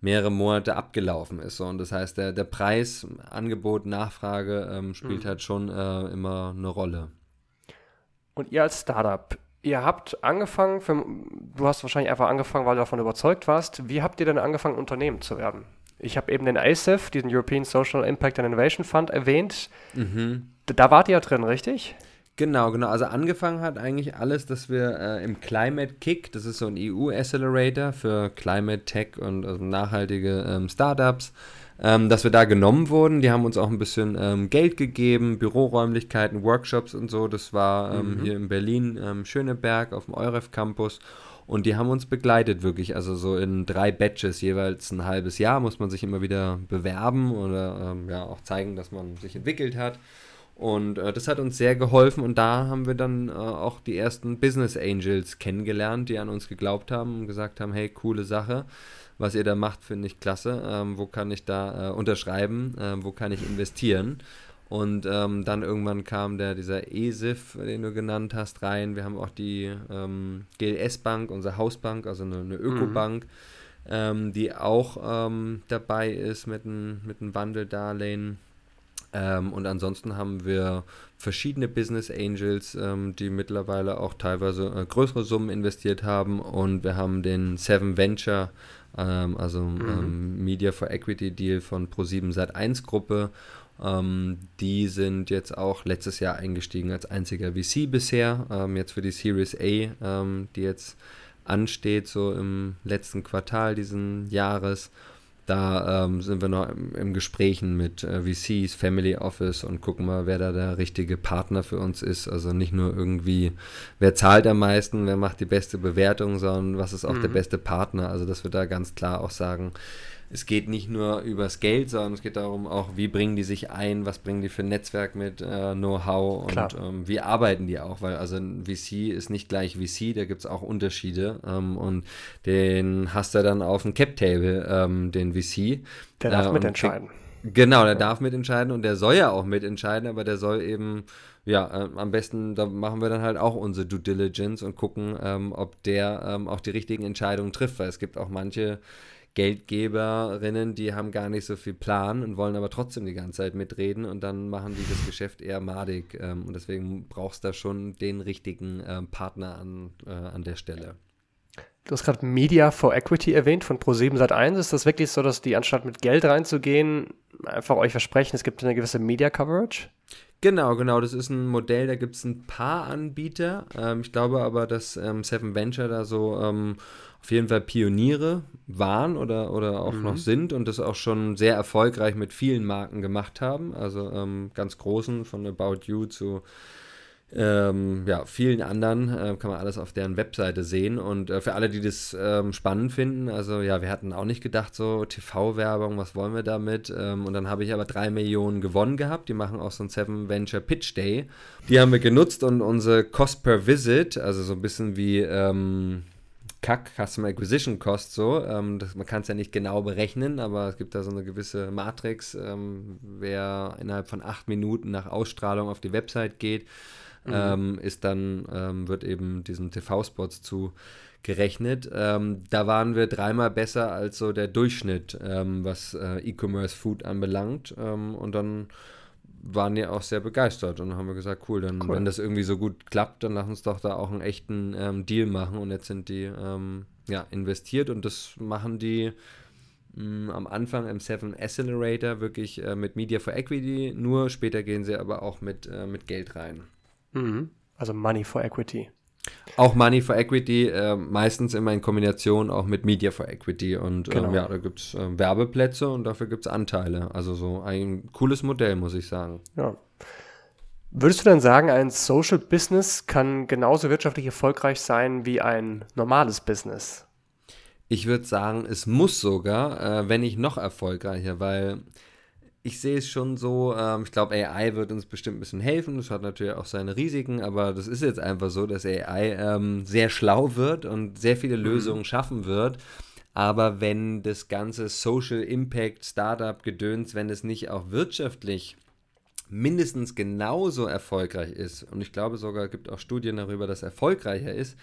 C: mehrere Monate abgelaufen ist. So. Und das heißt, der, der Preis, Angebot, Nachfrage ähm, spielt mhm. halt schon äh, immer eine Rolle.
B: Und ihr als Startup, ihr habt angefangen, für, du hast wahrscheinlich einfach angefangen, weil du davon überzeugt warst. Wie habt ihr denn angefangen, Unternehmen zu werden? Ich habe eben den ASIF, diesen European Social Impact and Innovation Fund, erwähnt. Mhm. Da wart ihr ja drin, richtig?
C: Genau, genau. Also angefangen hat eigentlich alles, dass wir äh, im Climate Kick, das ist so ein EU-Accelerator für Climate Tech und also nachhaltige ähm, Startups, ähm, dass wir da genommen wurden. Die haben uns auch ein bisschen ähm, Geld gegeben, Büroräumlichkeiten, Workshops und so. Das war ähm, mhm. hier in Berlin, ähm, Schöneberg auf dem EUREF Campus. Und die haben uns begleitet wirklich, also so in drei Batches, jeweils ein halbes Jahr muss man sich immer wieder bewerben oder ähm, ja auch zeigen, dass man sich entwickelt hat. Und äh, das hat uns sehr geholfen und da haben wir dann äh, auch die ersten Business Angels kennengelernt, die an uns geglaubt haben und gesagt haben, hey, coole Sache, was ihr da macht, finde ich klasse. Ähm, wo kann ich da äh, unterschreiben? Ähm, wo kann ich investieren? Und ähm, dann irgendwann kam der, dieser ESIF, den du genannt hast, rein. Wir haben auch die ähm, GLS-Bank, unsere Hausbank, also eine, eine Ökobank, mhm. ähm, die auch ähm, dabei ist mit einem mit ein Wandeldarlehen. Ähm, und ansonsten haben wir verschiedene Business Angels, ähm, die mittlerweile auch teilweise äh, größere Summen investiert haben. Und wir haben den Seven Venture, also mhm. Media for Equity Deal von Pro7 Sat1 Gruppe ähm, die sind jetzt auch letztes Jahr eingestiegen als einziger VC bisher. Ähm, jetzt für die Series A, ähm, die jetzt ansteht, so im letzten Quartal diesen Jahres. Da ähm, sind wir noch im, im Gesprächen mit äh, VCs, Family Office und gucken mal, wer da der richtige Partner für uns ist. Also nicht nur irgendwie, wer zahlt am meisten, wer macht die beste Bewertung, sondern was ist auch mhm. der beste Partner. Also dass wir da ganz klar auch sagen, es geht nicht nur übers Geld, sondern es geht darum auch, wie bringen die sich ein, was bringen die für ein Netzwerk mit äh, Know-how und ähm, wie arbeiten die auch, weil also ein VC ist nicht gleich VC, da gibt es auch Unterschiede ähm, und den hast du dann auf dem Cap-Table, ähm, den VC.
B: Der darf äh, mitentscheiden.
C: Genau, der ja. darf mitentscheiden und der soll ja auch mitentscheiden, aber der soll eben, ja, äh, am besten, da machen wir dann halt auch unsere Due Diligence und gucken, ähm, ob der ähm, auch die richtigen Entscheidungen trifft, weil es gibt auch manche Geldgeberinnen, die haben gar nicht so viel Plan und wollen aber trotzdem die ganze Zeit mitreden und dann machen die das Geschäft eher madig. Ähm, und deswegen brauchst du da schon den richtigen ähm, Partner an, äh, an der Stelle.
B: Du hast gerade Media for Equity erwähnt von Pro7 Sat1. Ist das wirklich so, dass die anstatt mit Geld reinzugehen, einfach euch versprechen, es gibt eine gewisse Media Coverage?
C: Genau, genau. Das ist ein Modell, da gibt es ein paar Anbieter. Ähm, ich glaube aber, dass ähm, Seven Venture da so ähm, auf jeden Fall Pioniere waren oder, oder auch mhm. noch sind und das auch schon sehr erfolgreich mit vielen Marken gemacht haben. Also ähm, ganz großen, von About You zu ähm, ja, vielen anderen äh, kann man alles auf deren Webseite sehen. Und äh, für alle, die das ähm, spannend finden, also ja, wir hatten auch nicht gedacht, so TV-Werbung, was wollen wir damit? Ähm, und dann habe ich aber drei Millionen gewonnen gehabt. Die machen auch so ein Seven Venture Pitch Day. Die haben wir genutzt und unsere Cost per Visit, also so ein bisschen wie CAC, Customer Acquisition Cost, so. Ähm, das, man kann es ja nicht genau berechnen, aber es gibt da so eine gewisse Matrix. Ähm, wer innerhalb von acht Minuten nach Ausstrahlung auf die Website geht, mhm. ähm, ist dann, ähm, wird eben diesen TV-Spots zu gerechnet. Ähm, da waren wir dreimal besser als so der Durchschnitt, ähm, was äh, E-Commerce Food anbelangt. Und dann waren die auch sehr begeistert und haben wir gesagt, cool, dann cool. wenn das irgendwie so gut klappt, dann lass uns doch da auch einen echten ähm, Deal machen. Und jetzt sind die ja, investiert und das machen die mh, am Anfang im Seven Accelerator wirklich äh, mit Media for Equity, nur später gehen sie aber auch mit, äh, mit Geld rein.
B: Mhm. Also Money for Equity.
C: Auch Money for Equity, äh, meistens immer in Kombination auch mit Media for Equity. Und ähm, genau. ähm, ja, da gibt es äh, Werbeplätze und dafür gibt es Anteile. Also so ein cooles Modell, muss ich sagen.
B: Ja. Würdest du dann sagen, ein Social Business kann genauso wirtschaftlich erfolgreich sein wie ein normales Business?
C: Ich würde sagen, es muss sogar, äh, wenn nicht noch erfolgreicher, weil ich sehe es schon so, ähm, ich glaube, AI wird uns bestimmt ein bisschen helfen. Das hat natürlich auch seine Risiken, aber das ist jetzt einfach so, dass AI ähm, sehr schlau wird und sehr viele mhm. Lösungen schaffen wird. Aber wenn das ganze Social Impact, Startup-Gedöns, wenn es nicht auch wirtschaftlich mindestens genauso erfolgreich ist, und ich glaube sogar, es gibt auch Studien darüber, dass erfolgreicher ist,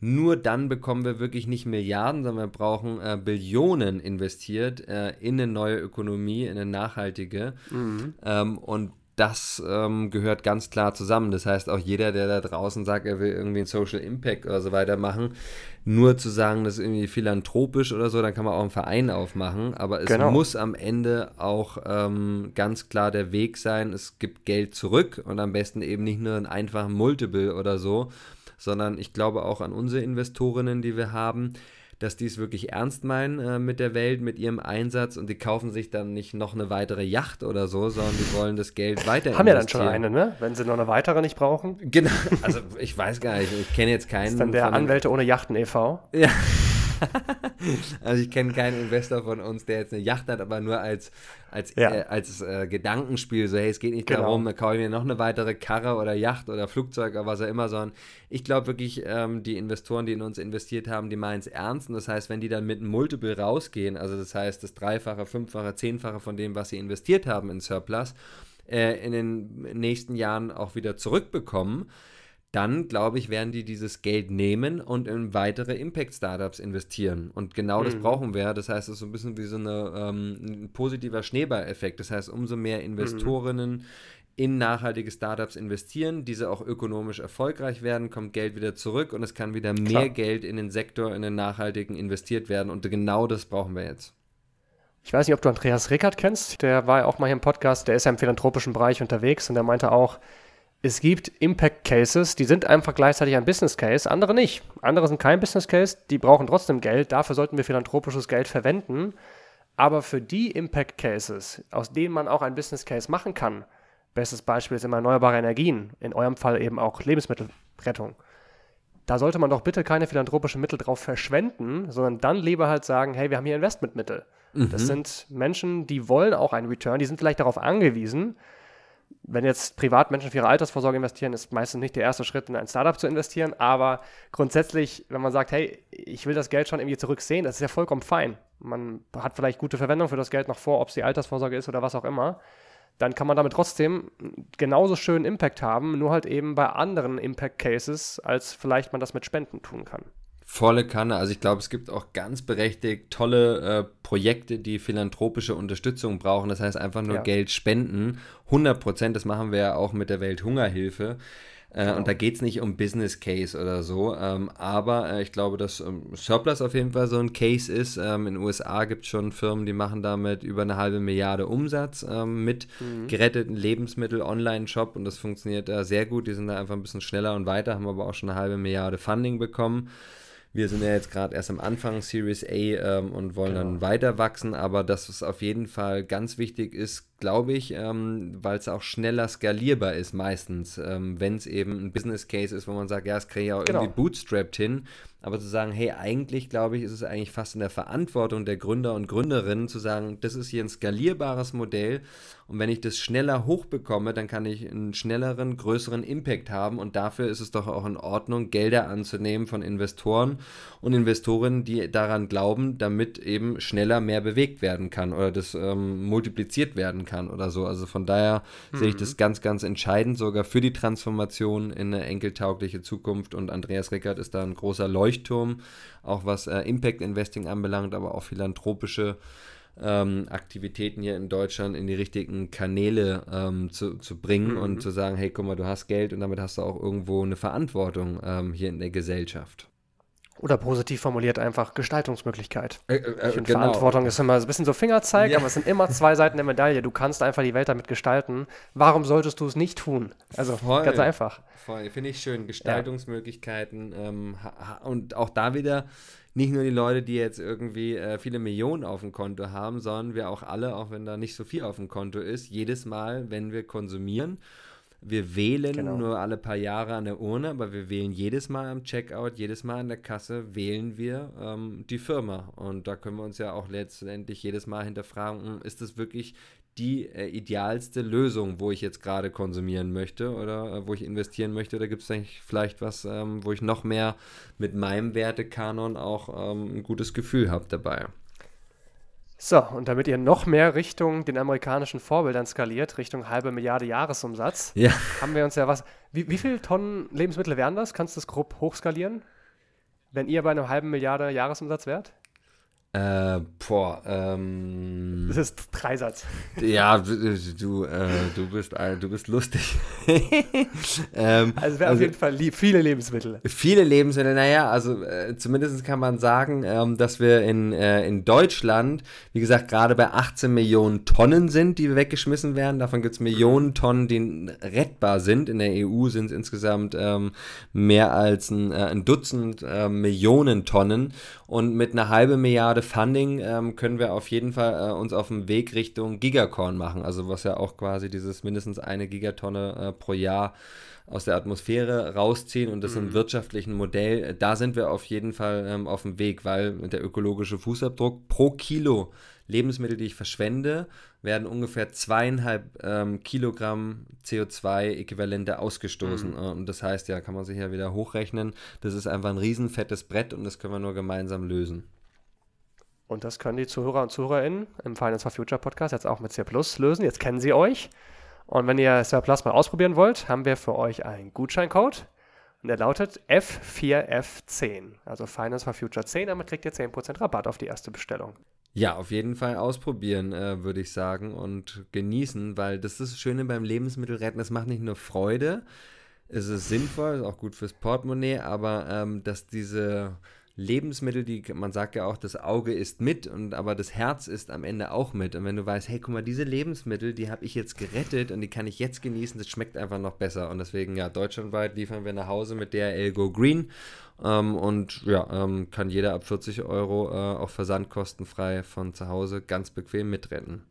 C: nur dann bekommen wir wirklich nicht Milliarden, sondern wir brauchen äh, Billionen investiert äh, in eine neue Ökonomie, in eine nachhaltige. Mhm. Ähm, und das ähm, gehört ganz klar zusammen. Das heißt, auch jeder, der da draußen sagt, er will irgendwie einen Social Impact oder so weiter machen, nur zu sagen, das ist irgendwie philanthropisch oder so, dann kann man auch einen Verein aufmachen. Aber es genau. muss am Ende auch ähm, ganz klar der Weg sein, es gibt Geld zurück und am besten eben nicht nur einen einfachen Multiple oder so, sondern ich glaube auch an unsere Investorinnen, die wir haben, dass die es wirklich ernst meinen äh, mit der Welt, mit ihrem Einsatz und die kaufen sich dann nicht noch eine weitere Yacht oder so, sondern die wollen das Geld weiter
B: Haben ja dann schon eine, ne? Wenn sie noch eine weitere nicht brauchen.
C: Genau, also ich weiß gar nicht, ich kenne jetzt keinen. Das ist
B: dann der Anwälte ohne Yachten e.V.
C: Ja. also ich kenne keinen Investor von uns, der jetzt eine Yacht hat, aber nur als, als, ja. äh, als äh, Gedankenspiel, so hey, es geht nicht genau. darum, da kaufe ich mir noch eine weitere Karre oder Yacht oder Flugzeug oder was auch immer, sondern ich glaube wirklich, ähm, die Investoren, die in uns investiert haben, die meinen es ernst und das heißt, wenn die dann mit einem Multiple rausgehen, also das heißt das Dreifache, Fünffache, Zehnfache von dem, was sie investiert haben in Surplus, äh, in den nächsten Jahren auch wieder zurückbekommen, dann glaube ich, werden die dieses Geld nehmen und in weitere Impact-Startups investieren. Und genau mhm. das brauchen wir. Das heißt, es ist so ein bisschen wie so eine, ähm, ein positiver Schneeballeffekt. Das heißt, umso mehr Investorinnen mhm. in nachhaltige Startups investieren, diese auch ökonomisch erfolgreich werden, kommt Geld wieder zurück und es kann wieder mehr Klar. Geld in den Sektor, in den nachhaltigen investiert werden. Und genau das brauchen wir jetzt.
B: Ich weiß nicht, ob du Andreas Rickert kennst. Der war ja auch mal hier im Podcast. Der ist ja im philanthropischen Bereich unterwegs und der meinte auch, es gibt Impact Cases, die sind einfach gleichzeitig ein Business Case, andere nicht. Andere sind kein Business Case, die brauchen trotzdem Geld, dafür sollten wir philanthropisches Geld verwenden. Aber für die Impact Cases, aus denen man auch ein Business Case machen kann, bestes Beispiel ist immer erneuerbare Energien, in eurem Fall eben auch Lebensmittelrettung. Da sollte man doch bitte keine philanthropischen Mittel drauf verschwenden, sondern dann lieber halt sagen, hey, wir haben hier Investmentmittel. Mhm. Das sind Menschen, die wollen auch einen Return, die sind vielleicht darauf angewiesen, wenn jetzt Privatmenschen für ihre Altersvorsorge investieren, ist meistens nicht der erste Schritt, in ein Startup zu investieren. Aber grundsätzlich, wenn man sagt, hey, ich will das Geld schon irgendwie zurücksehen, das ist ja vollkommen fein. Man hat vielleicht gute Verwendung für das Geld noch vor, ob es die Altersvorsorge ist oder was auch immer. Dann kann man damit trotzdem genauso schön Impact haben, nur halt eben bei anderen Impact Cases, als vielleicht man das mit Spenden tun kann.
C: Volle Kanne. Also ich glaube, es gibt auch ganz berechtigt tolle äh, Projekte, die philanthropische Unterstützung brauchen. Das heißt einfach nur ja. Geld spenden. 100 Prozent, das machen wir ja auch mit der Welthungerhilfe. Äh, genau. Und da geht es nicht um Business Case oder so. Ähm, aber äh, ich glaube, dass ähm, Surplus auf jeden Fall so ein Case ist. Ähm, in den USA gibt es schon Firmen, die machen damit über eine halbe Milliarde Umsatz mit mhm. geretteten Lebensmittel-Online-Shop. Und das funktioniert da sehr gut. Die sind da einfach ein bisschen schneller und weiter, haben aber auch schon eine halbe Milliarde Funding bekommen. Wir sind ja jetzt gerade erst am Anfang Series A ähm, und wollen genau. dann weiter wachsen, aber das ist auf jeden Fall ganz wichtig ist, glaube ich, ähm, weil es auch schneller skalierbar ist meistens, ähm, wenn es eben ein Business Case ist, wo man sagt, ja, es kriege ich auch genau. irgendwie bootstrapped hin, aber zu sagen, hey, eigentlich glaube ich, ist es eigentlich fast in der Verantwortung der Gründer und Gründerinnen zu sagen, das ist hier ein skalierbares Modell und wenn ich das schneller hochbekomme, dann kann ich einen schnelleren, größeren Impact haben und dafür ist es doch auch in Ordnung, Gelder anzunehmen von Investoren und Investorinnen, die daran glauben, damit eben schneller mehr bewegt werden kann oder das ähm, multipliziert werden kann oder so. Also von daher mhm. sehe ich das mhm. ganz, ganz entscheidend sogar für die Transformation in eine enkeltaugliche Zukunft und Andreas Rickert ist da ein großer Leuchtturm, auch was äh, Impact Investing anbelangt, aber auch philanthropische ähm, Aktivitäten hier in Deutschland in die richtigen Kanäle ähm, zu, zu bringen mhm. und zu sagen, hey, guck mal, du hast Geld und damit hast du auch irgendwo eine Verantwortung ähm, hier in der Gesellschaft.
B: Oder positiv formuliert einfach Gestaltungsmöglichkeit. Äh, äh, finde, genau. Verantwortung ist immer so ein bisschen so Fingerzeig, ja. aber es sind immer zwei Seiten der Medaille. Du kannst einfach die Welt damit gestalten. Warum solltest du es nicht tun? Also voll, ganz einfach.
C: Voll, finde ich schön. Gestaltungsmöglichkeiten ja. ähm, und auch da wieder nicht nur die Leute, die jetzt irgendwie äh, viele Millionen auf dem Konto haben, sondern wir auch alle, auch wenn da nicht so viel auf dem Konto ist, jedes Mal, wenn wir konsumieren wir wählen genau. nur alle paar Jahre an der Urne, aber wir wählen jedes Mal am Checkout, jedes Mal an der Kasse, wählen wir ähm, die Firma. Und da können wir uns ja auch letztendlich jedes Mal hinterfragen, hm, ist das wirklich die äh, idealste Lösung, wo ich jetzt gerade konsumieren möchte oder äh, wo ich investieren möchte? Oder gibt es vielleicht was, ähm, wo ich noch mehr mit meinem Wertekanon auch ähm, ein gutes Gefühl habe dabei?
B: So, und damit ihr noch mehr Richtung den amerikanischen Vorbildern skaliert, Richtung halbe Milliarde Jahresumsatz, ja. haben wir uns ja was. Wie, wie viele Tonnen Lebensmittel wären das? Kannst du das grob hochskalieren? Wenn ihr bei einem halben Milliarde Jahresumsatz wärt?
C: Äh, boah, ähm.
B: Das ist Dreisatz.
C: Ja, du, äh, du, bist, äh, du bist lustig.
B: ähm, also wäre also, auf jeden Fall lieb, viele Lebensmittel.
C: Viele Lebensmittel, naja, also äh, zumindest kann man sagen, ähm, dass wir in, äh, in Deutschland, wie gesagt, gerade bei 18 Millionen Tonnen sind, die weggeschmissen werden. Davon gibt es Millionen Tonnen, die rettbar sind. In der EU sind es insgesamt ähm, mehr als ein, äh, ein Dutzend äh, Millionen Tonnen. Und mit einer halben Milliarde Funding ähm, können wir auf jeden Fall äh, uns auf dem Weg Richtung Gigacorn machen. Also was ja auch quasi dieses mindestens eine Gigatonne äh, pro Jahr aus der Atmosphäre rausziehen und das mhm. im wirtschaftlichen Modell, äh, da sind wir auf jeden Fall ähm, auf dem Weg, weil der ökologische Fußabdruck pro Kilo Lebensmittel, die ich verschwende, werden ungefähr zweieinhalb ähm, Kilogramm CO2-Äquivalente ausgestoßen. Mhm. Und das heißt, ja, kann man sich ja wieder hochrechnen. Das ist einfach ein riesenfettes Brett und das können wir nur gemeinsam lösen.
B: Und das können die Zuhörer und Zuhörerinnen im Finance for Future Podcast jetzt auch mit C lösen. Jetzt kennen sie euch. Und wenn ihr Surplus mal ausprobieren wollt, haben wir für euch einen Gutscheincode. Und der lautet F4F10. Also Finance for Future 10. Damit kriegt ihr 10% Rabatt auf die erste Bestellung.
C: Ja, auf jeden Fall ausprobieren, äh, würde ich sagen, und genießen, weil das ist das Schöne beim Lebensmittelretten. Es macht nicht nur Freude, es ist sinnvoll, ist auch gut fürs Portemonnaie, aber ähm, dass diese Lebensmittel, die man sagt ja auch, das Auge ist mit und aber das Herz ist am Ende auch mit. Und wenn du weißt, hey, guck mal, diese Lebensmittel, die habe ich jetzt gerettet und die kann ich jetzt genießen, das schmeckt einfach noch besser. Und deswegen, ja, deutschlandweit liefern wir nach Hause mit DRL Go Green. Ähm, und ja, ähm, kann jeder ab 40 Euro äh, auch versandkostenfrei von zu Hause ganz bequem mitrennen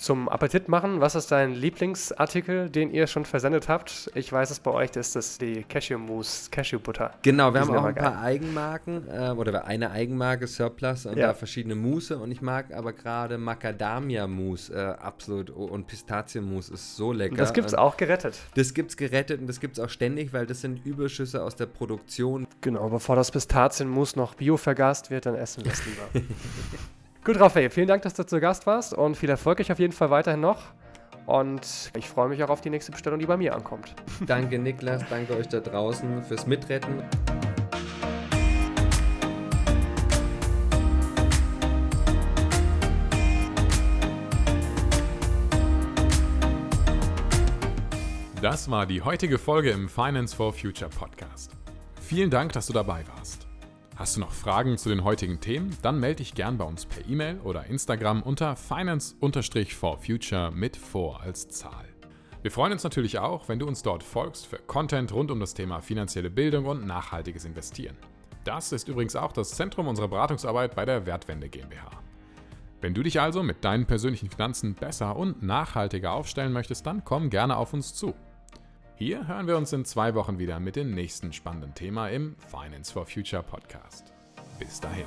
B: zum Appetit machen. Was ist dein Lieblingsartikel, den ihr schon versendet habt? Ich weiß es bei euch, das ist die Cashew Mousse, Cashew Butter.
C: Genau, wir haben auch ein geil. paar Eigenmarken äh, oder eine Eigenmarke Surplus und ja. da verschiedene Mousse und ich mag aber gerade Macadamia Mousse äh, absolut und Pistazienmousse ist so lecker.
B: Das gibt es auch gerettet.
C: Das gibt es gerettet und das gibt es auch ständig, weil das sind Überschüsse aus der Produktion.
B: Genau, bevor das Pistazienmousse noch bio vergast wird, dann essen wir es lieber. Gut, Raphael, vielen Dank, dass du zu Gast warst und viel Erfolg euch auf jeden Fall weiterhin noch. Und ich freue mich auch auf die nächste Bestellung, die bei mir ankommt.
C: Danke, Niklas. Danke euch da draußen fürs Mitretten.
A: Das war die heutige Folge im Finance for Future Podcast. Vielen Dank, dass du dabei warst. Hast du noch Fragen zu den heutigen Themen? Dann melde dich gern bei uns per E-Mail oder Instagram unter finance-for-future mit vor als Zahl. Wir freuen uns natürlich auch, wenn du uns dort folgst für Content rund um das Thema finanzielle Bildung und nachhaltiges Investieren. Das ist übrigens auch das Zentrum unserer Beratungsarbeit bei der Wertwende GmbH. Wenn du dich also mit deinen persönlichen Finanzen besser und nachhaltiger aufstellen möchtest, dann komm gerne auf uns zu. Hier hören wir uns in zwei Wochen wieder mit dem nächsten spannenden Thema im Finance for Future Podcast. Bis dahin.